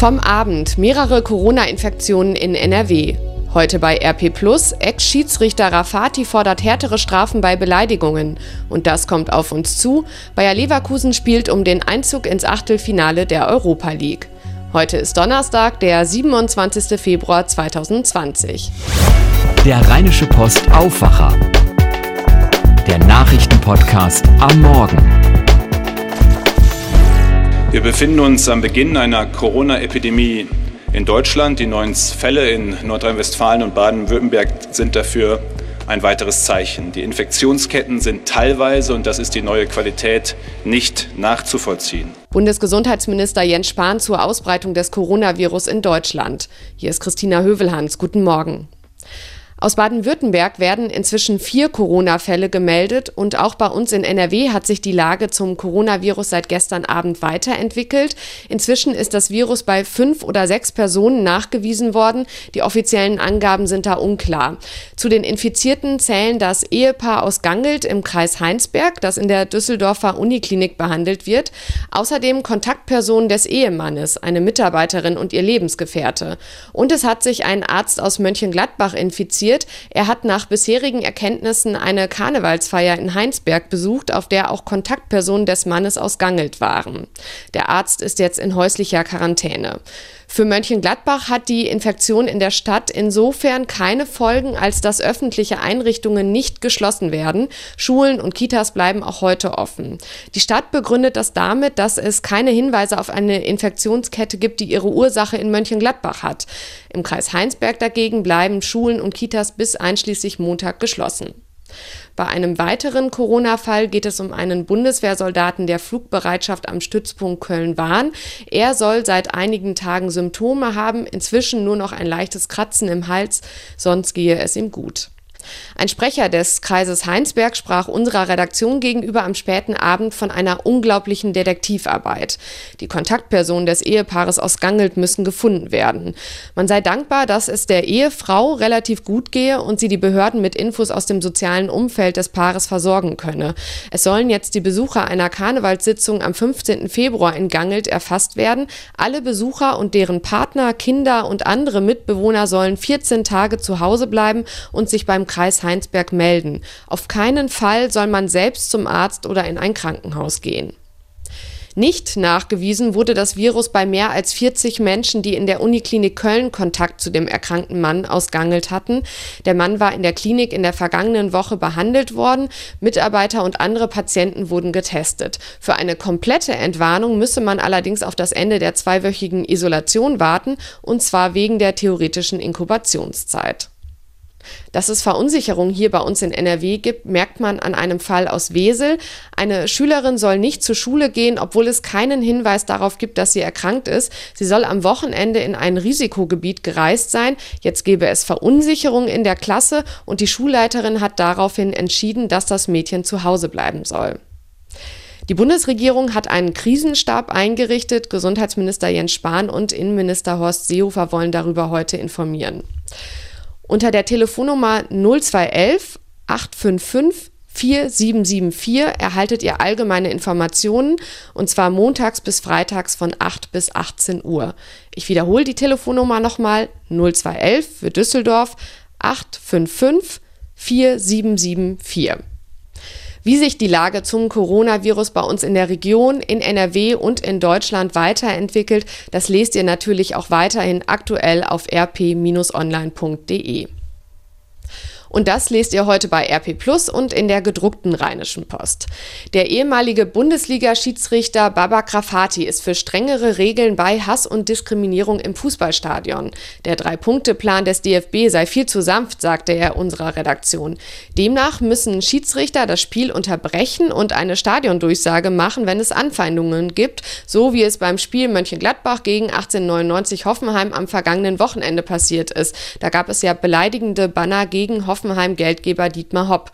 Vom Abend mehrere Corona-Infektionen in NRW. Heute bei RP Plus, Ex-Schiedsrichter Rafati fordert härtere Strafen bei Beleidigungen. Und das kommt auf uns zu. Bayer Leverkusen spielt um den Einzug ins Achtelfinale der Europa League. Heute ist Donnerstag, der 27. Februar 2020. Der Rheinische Post Aufwacher. Der Nachrichtenpodcast am Morgen. Wir befinden uns am Beginn einer Corona-Epidemie in Deutschland. Die neuen Fälle in Nordrhein-Westfalen und Baden-Württemberg sind dafür ein weiteres Zeichen. Die Infektionsketten sind teilweise, und das ist die neue Qualität, nicht nachzuvollziehen. Bundesgesundheitsminister Jens Spahn zur Ausbreitung des Coronavirus in Deutschland. Hier ist Christina Hövelhans. Guten Morgen. Aus Baden-Württemberg werden inzwischen vier Corona-Fälle gemeldet und auch bei uns in NRW hat sich die Lage zum Coronavirus seit gestern Abend weiterentwickelt. Inzwischen ist das Virus bei fünf oder sechs Personen nachgewiesen worden. Die offiziellen Angaben sind da unklar. Zu den Infizierten zählen das Ehepaar aus Gangelt im Kreis Heinsberg, das in der Düsseldorfer Uniklinik behandelt wird. Außerdem Kontaktpersonen des Ehemannes, eine Mitarbeiterin und ihr Lebensgefährte. Und es hat sich ein Arzt aus Mönchengladbach infiziert passiert. Er hat nach bisherigen Erkenntnissen eine Karnevalsfeier in Heinsberg besucht, auf der auch Kontaktpersonen des Mannes aus Gangelt waren. Der Arzt ist jetzt in häuslicher Quarantäne. Für Mönchengladbach hat die Infektion in der Stadt insofern keine Folgen, als dass öffentliche Einrichtungen nicht geschlossen werden. Schulen und Kitas bleiben auch heute offen. Die Stadt begründet das damit, dass es keine Hinweise auf eine Infektionskette gibt, die ihre Ursache in Mönchengladbach hat. Im Kreis Heinsberg dagegen bleiben Schulen und Kitas bis einschließlich Montag geschlossen. Bei einem weiteren Corona-Fall geht es um einen Bundeswehrsoldaten der Flugbereitschaft am Stützpunkt Köln-Wahn. Er soll seit einigen Tagen Symptome haben, inzwischen nur noch ein leichtes Kratzen im Hals, sonst gehe es ihm gut. Ein Sprecher des Kreises Heinsberg sprach unserer Redaktion gegenüber am späten Abend von einer unglaublichen Detektivarbeit. Die Kontaktpersonen des Ehepaares aus Gangelt müssen gefunden werden. Man sei dankbar, dass es der Ehefrau relativ gut gehe und sie die Behörden mit Infos aus dem sozialen Umfeld des Paares versorgen könne. Es sollen jetzt die Besucher einer Karnevalssitzung am 15. Februar in Gangelt erfasst werden. Alle Besucher und deren Partner, Kinder und andere Mitbewohner sollen 14 Tage zu Hause bleiben und sich beim Kreis Heinsberg melden. Auf keinen Fall soll man selbst zum Arzt oder in ein Krankenhaus gehen. Nicht nachgewiesen wurde das Virus bei mehr als 40 Menschen, die in der Uniklinik Köln Kontakt zu dem erkrankten Mann aus Gangelt hatten. Der Mann war in der Klinik in der vergangenen Woche behandelt worden. Mitarbeiter und andere Patienten wurden getestet. Für eine komplette Entwarnung müsse man allerdings auf das Ende der zweiwöchigen Isolation warten, und zwar wegen der theoretischen Inkubationszeit. Dass es Verunsicherung hier bei uns in NRW gibt, merkt man an einem Fall aus Wesel. Eine Schülerin soll nicht zur Schule gehen, obwohl es keinen Hinweis darauf gibt, dass sie erkrankt ist. Sie soll am Wochenende in ein Risikogebiet gereist sein. Jetzt gebe es Verunsicherung in der Klasse und die Schulleiterin hat daraufhin entschieden, dass das Mädchen zu Hause bleiben soll. Die Bundesregierung hat einen Krisenstab eingerichtet. Gesundheitsminister Jens Spahn und Innenminister Horst Seehofer wollen darüber heute informieren. Unter der Telefonnummer 0211 855 4774 erhaltet ihr allgemeine Informationen und zwar montags bis freitags von 8 bis 18 Uhr. Ich wiederhole die Telefonnummer nochmal 0211 für Düsseldorf 855 4774. Wie sich die Lage zum Coronavirus bei uns in der Region, in NRW und in Deutschland weiterentwickelt, das lest ihr natürlich auch weiterhin aktuell auf rp-online.de. Und das lest ihr heute bei RP Plus und in der gedruckten Rheinischen Post. Der ehemalige Bundesliga-Schiedsrichter Baba Grafati ist für strengere Regeln bei Hass und Diskriminierung im Fußballstadion. Der Drei-Punkte-Plan des DFB sei viel zu sanft, sagte er unserer Redaktion. Demnach müssen Schiedsrichter das Spiel unterbrechen und eine Stadiondurchsage machen, wenn es Anfeindungen gibt, so wie es beim Spiel Mönchengladbach gegen 1899 Hoffenheim am vergangenen Wochenende passiert ist. Da gab es ja beleidigende Banner gegen Hoffenheim Hoffenheim-Geldgeber Dietmar Hopp.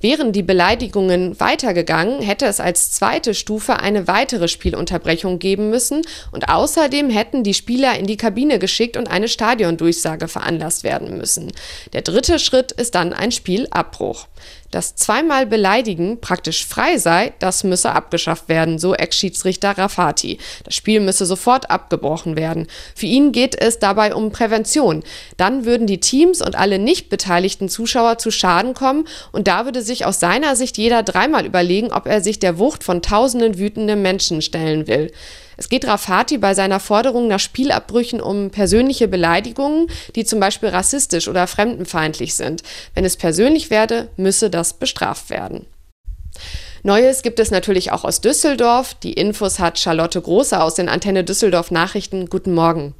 Wären die Beleidigungen weitergegangen, hätte es als zweite Stufe eine weitere Spielunterbrechung geben müssen und außerdem hätten die Spieler in die Kabine geschickt und eine Stadiondurchsage veranlasst werden müssen. Der dritte Schritt ist dann ein Spielabbruch. Dass zweimal Beleidigen praktisch frei sei, das müsse abgeschafft werden, so Ex-Schiedsrichter Rafati. Das Spiel müsse sofort abgebrochen werden. Für ihn geht es dabei um Prävention. Dann würden die Teams und alle nicht beteiligten Zuschauer zu Schaden kommen und da würde sich aus seiner Sicht jeder dreimal überlegen, ob er sich der Wucht von tausenden wütenden Menschen stellen will. Es geht Rafati bei seiner Forderung nach Spielabbrüchen um persönliche Beleidigungen, die zum Beispiel rassistisch oder fremdenfeindlich sind. Wenn es persönlich werde, müsse das bestraft werden. Neues gibt es natürlich auch aus Düsseldorf. Die Infos hat Charlotte Große aus den Antenne Düsseldorf Nachrichten. Guten Morgen.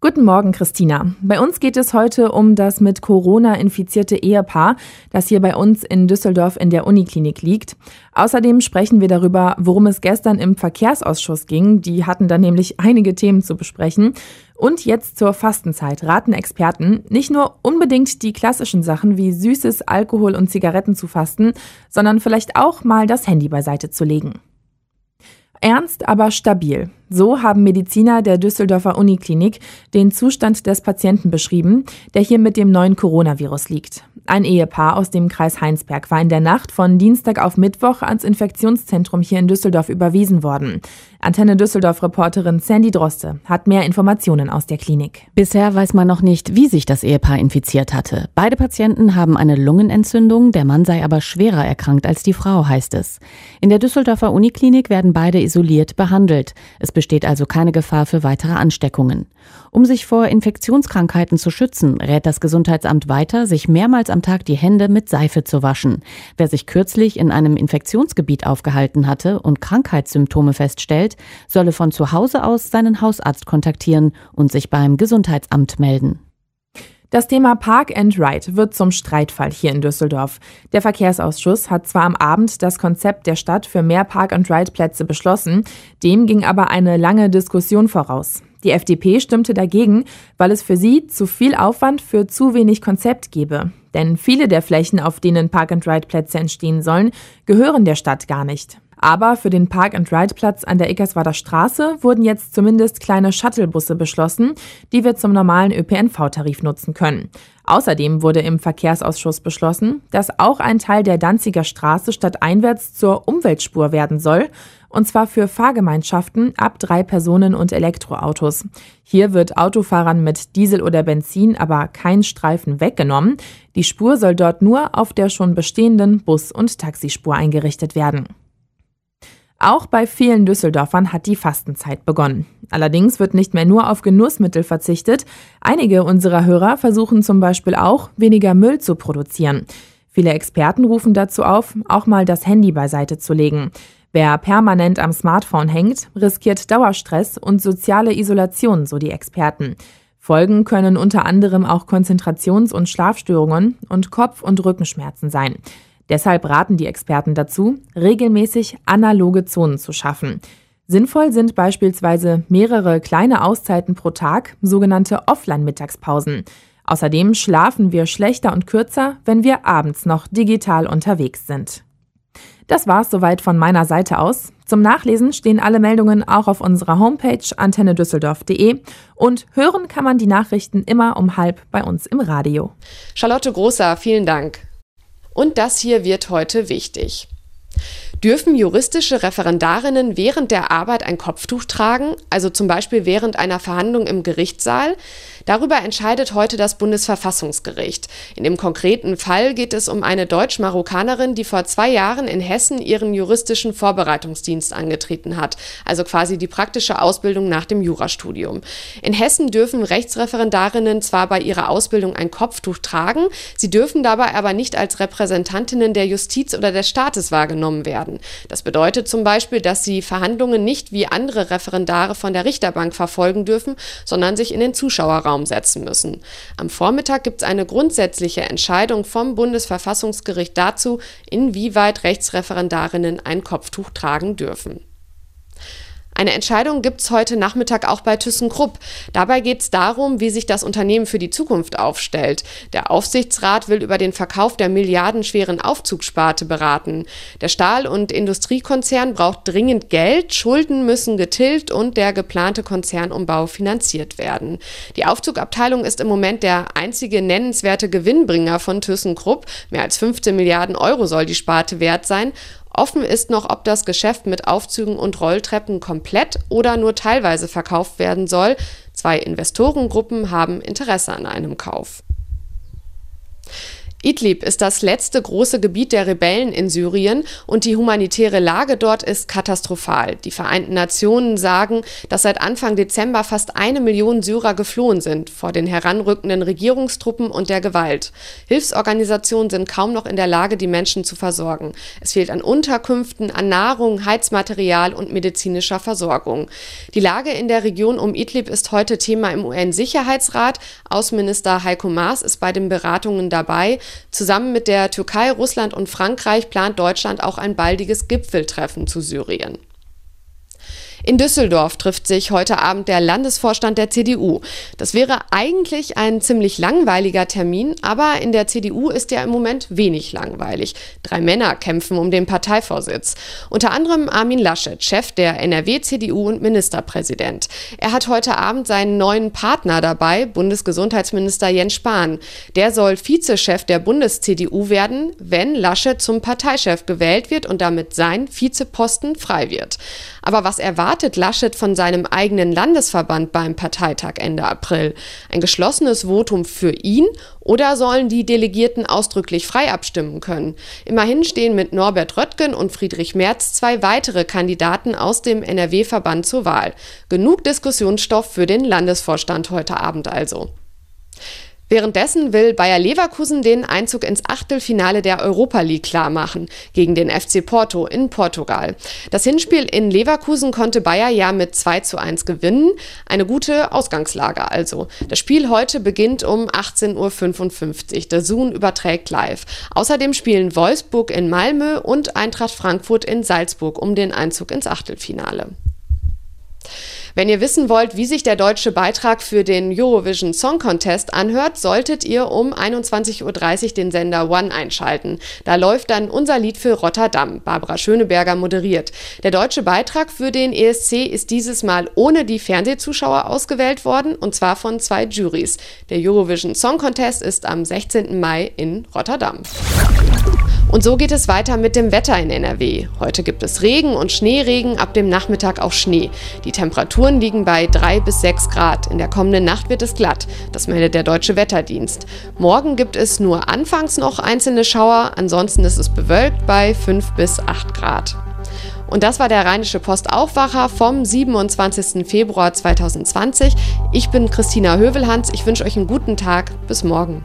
Guten Morgen, Christina. Bei uns geht es heute um das mit Corona infizierte Ehepaar, das hier bei uns in Düsseldorf in der Uniklinik liegt. Außerdem sprechen wir darüber, worum es gestern im Verkehrsausschuss ging. Die hatten da nämlich einige Themen zu besprechen. Und jetzt zur Fastenzeit raten Experten, nicht nur unbedingt die klassischen Sachen wie Süßes, Alkohol und Zigaretten zu fasten, sondern vielleicht auch mal das Handy beiseite zu legen. Ernst, aber stabil. So haben Mediziner der Düsseldorfer Uniklinik den Zustand des Patienten beschrieben, der hier mit dem neuen Coronavirus liegt. Ein Ehepaar aus dem Kreis Heinsberg war in der Nacht von Dienstag auf Mittwoch ans Infektionszentrum hier in Düsseldorf überwiesen worden. Antenne Düsseldorf-Reporterin Sandy Droste hat mehr Informationen aus der Klinik. Bisher weiß man noch nicht, wie sich das Ehepaar infiziert hatte. Beide Patienten haben eine Lungenentzündung, der Mann sei aber schwerer erkrankt als die Frau, heißt es. In der Düsseldorfer Uniklinik werden beide isoliert behandelt. Es besteht also keine Gefahr für weitere Ansteckungen. Um sich vor Infektionskrankheiten zu schützen, rät das Gesundheitsamt weiter, sich mehrmals am Tag die Hände mit Seife zu waschen. Wer sich kürzlich in einem Infektionsgebiet aufgehalten hatte und Krankheitssymptome feststellt, solle von zu Hause aus seinen Hausarzt kontaktieren und sich beim Gesundheitsamt melden. Das Thema Park and Ride wird zum Streitfall hier in Düsseldorf. Der Verkehrsausschuss hat zwar am Abend das Konzept der Stadt für mehr Park and Ride Plätze beschlossen, dem ging aber eine lange Diskussion voraus. Die FDP stimmte dagegen, weil es für sie zu viel Aufwand für zu wenig Konzept gebe. Denn viele der Flächen, auf denen Park and Ride Plätze entstehen sollen, gehören der Stadt gar nicht. Aber für den Park-and-Ride-Platz an der Eckerswader Straße wurden jetzt zumindest kleine Shuttlebusse beschlossen, die wir zum normalen ÖPNV-Tarif nutzen können. Außerdem wurde im Verkehrsausschuss beschlossen, dass auch ein Teil der Danziger Straße stadteinwärts zur Umweltspur werden soll, und zwar für Fahrgemeinschaften ab drei Personen und Elektroautos. Hier wird Autofahrern mit Diesel oder Benzin aber kein Streifen weggenommen. Die Spur soll dort nur auf der schon bestehenden Bus- und Taxispur eingerichtet werden. Auch bei vielen Düsseldorfern hat die Fastenzeit begonnen. Allerdings wird nicht mehr nur auf Genussmittel verzichtet. Einige unserer Hörer versuchen zum Beispiel auch, weniger Müll zu produzieren. Viele Experten rufen dazu auf, auch mal das Handy beiseite zu legen. Wer permanent am Smartphone hängt, riskiert Dauerstress und soziale Isolation, so die Experten. Folgen können unter anderem auch Konzentrations- und Schlafstörungen und Kopf- und Rückenschmerzen sein. Deshalb raten die Experten dazu, regelmäßig analoge Zonen zu schaffen. Sinnvoll sind beispielsweise mehrere kleine Auszeiten pro Tag, sogenannte Offline-Mittagspausen. Außerdem schlafen wir schlechter und kürzer, wenn wir abends noch digital unterwegs sind. Das war's soweit von meiner Seite aus. Zum Nachlesen stehen alle Meldungen auch auf unserer Homepage antennedüsseldorf.de und hören kann man die Nachrichten immer um halb bei uns im Radio. Charlotte Großer, vielen Dank. Und das hier wird heute wichtig. Dürfen juristische Referendarinnen während der Arbeit ein Kopftuch tragen, also zum Beispiel während einer Verhandlung im Gerichtssaal? Darüber entscheidet heute das Bundesverfassungsgericht. In dem konkreten Fall geht es um eine Deutsch-Marokkanerin, die vor zwei Jahren in Hessen ihren juristischen Vorbereitungsdienst angetreten hat, also quasi die praktische Ausbildung nach dem Jurastudium. In Hessen dürfen Rechtsreferendarinnen zwar bei ihrer Ausbildung ein Kopftuch tragen, sie dürfen dabei aber nicht als Repräsentantinnen der Justiz oder des Staates wahrgenommen werden werden. Das bedeutet zum Beispiel, dass sie Verhandlungen nicht wie andere Referendare von der Richterbank verfolgen dürfen, sondern sich in den Zuschauerraum setzen müssen. Am Vormittag gibt es eine grundsätzliche Entscheidung vom Bundesverfassungsgericht dazu, inwieweit Rechtsreferendarinnen ein Kopftuch tragen dürfen. Eine Entscheidung gibt es heute Nachmittag auch bei ThyssenKrupp. Dabei geht es darum, wie sich das Unternehmen für die Zukunft aufstellt. Der Aufsichtsrat will über den Verkauf der milliardenschweren Aufzugssparte beraten. Der Stahl- und Industriekonzern braucht dringend Geld, Schulden müssen getilgt und der geplante Konzernumbau finanziert werden. Die Aufzugabteilung ist im Moment der einzige nennenswerte Gewinnbringer von ThyssenKrupp. Mehr als 15 Milliarden Euro soll die Sparte wert sein. Offen ist noch, ob das Geschäft mit Aufzügen und Rolltreppen komplett oder nur teilweise verkauft werden soll. Zwei Investorengruppen haben Interesse an einem Kauf. Idlib ist das letzte große Gebiet der Rebellen in Syrien und die humanitäre Lage dort ist katastrophal. Die Vereinten Nationen sagen, dass seit Anfang Dezember fast eine Million Syrer geflohen sind vor den heranrückenden Regierungstruppen und der Gewalt. Hilfsorganisationen sind kaum noch in der Lage, die Menschen zu versorgen. Es fehlt an Unterkünften, an Nahrung, Heizmaterial und medizinischer Versorgung. Die Lage in der Region um Idlib ist heute Thema im UN-Sicherheitsrat. Außenminister Heiko Maas ist bei den Beratungen dabei. Zusammen mit der Türkei, Russland und Frankreich plant Deutschland auch ein baldiges Gipfeltreffen zu Syrien. In Düsseldorf trifft sich heute Abend der Landesvorstand der CDU. Das wäre eigentlich ein ziemlich langweiliger Termin, aber in der CDU ist ja im Moment wenig langweilig. Drei Männer kämpfen um den Parteivorsitz. Unter anderem Armin Laschet, Chef der NRW-CDU und Ministerpräsident. Er hat heute Abend seinen neuen Partner dabei, Bundesgesundheitsminister Jens Spahn. Der soll Vizechef der Bundes-CDU werden, wenn Laschet zum Parteichef gewählt wird und damit sein Vizeposten frei wird. Aber was erwartet Laschet von seinem eigenen Landesverband beim Parteitag Ende April? Ein geschlossenes Votum für ihn oder sollen die Delegierten ausdrücklich frei abstimmen können? Immerhin stehen mit Norbert Röttgen und Friedrich Merz zwei weitere Kandidaten aus dem NRW-Verband zur Wahl. Genug Diskussionsstoff für den Landesvorstand heute Abend also. Währenddessen will Bayer Leverkusen den Einzug ins Achtelfinale der Europa League klarmachen gegen den FC Porto in Portugal. Das Hinspiel in Leverkusen konnte Bayer ja mit 2 zu 1 gewinnen. Eine gute Ausgangslage also. Das Spiel heute beginnt um 18.55 Uhr. Der Zoom überträgt live. Außerdem spielen Wolfsburg in Malmö und Eintracht Frankfurt in Salzburg um den Einzug ins Achtelfinale. Wenn ihr wissen wollt, wie sich der deutsche Beitrag für den Eurovision Song Contest anhört, solltet ihr um 21.30 Uhr den Sender One einschalten. Da läuft dann unser Lied für Rotterdam. Barbara Schöneberger moderiert. Der deutsche Beitrag für den ESC ist dieses Mal ohne die Fernsehzuschauer ausgewählt worden, und zwar von zwei Juries. Der Eurovision Song Contest ist am 16. Mai in Rotterdam. Und so geht es weiter mit dem Wetter in NRW. Heute gibt es Regen und Schneeregen, ab dem Nachmittag auch Schnee. Die Temperaturen liegen bei 3 bis 6 Grad. In der kommenden Nacht wird es glatt. Das meldet der Deutsche Wetterdienst. Morgen gibt es nur anfangs noch einzelne Schauer, ansonsten ist es bewölkt bei 5 bis 8 Grad. Und das war der Rheinische Post Aufwacher vom 27. Februar 2020. Ich bin Christina Hövelhans. Ich wünsche euch einen guten Tag. Bis morgen.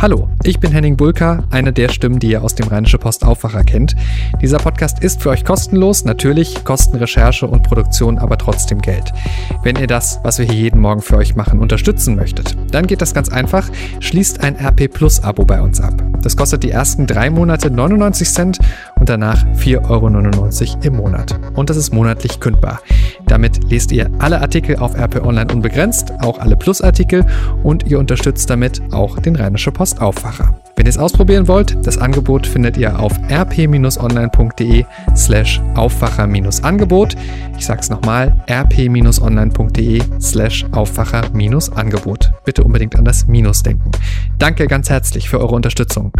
Hallo, ich bin Henning Bulka, eine der Stimmen, die ihr aus dem Rheinische Post Aufwacher kennt. Dieser Podcast ist für euch kostenlos, natürlich kosten Recherche und Produktion aber trotzdem Geld. Wenn ihr das, was wir hier jeden Morgen für euch machen, unterstützen möchtet, dann geht das ganz einfach. Schließt ein RP Plus Abo bei uns ab. Das kostet die ersten drei Monate 99 Cent und danach 4,99 Euro im Monat. Und das ist monatlich kündbar. Damit lest ihr alle Artikel auf RP Online unbegrenzt, auch alle Plus-Artikel und ihr unterstützt damit auch den Rheinische Post Aufwacher. Wenn ihr es ausprobieren wollt, das Angebot findet ihr auf rp-online.de slash Aufwacher-Angebot. Ich sag's nochmal, rp-online.de slash Aufwacher-Angebot. Bitte unbedingt an das Minus denken. Danke ganz herzlich für eure Unterstützung.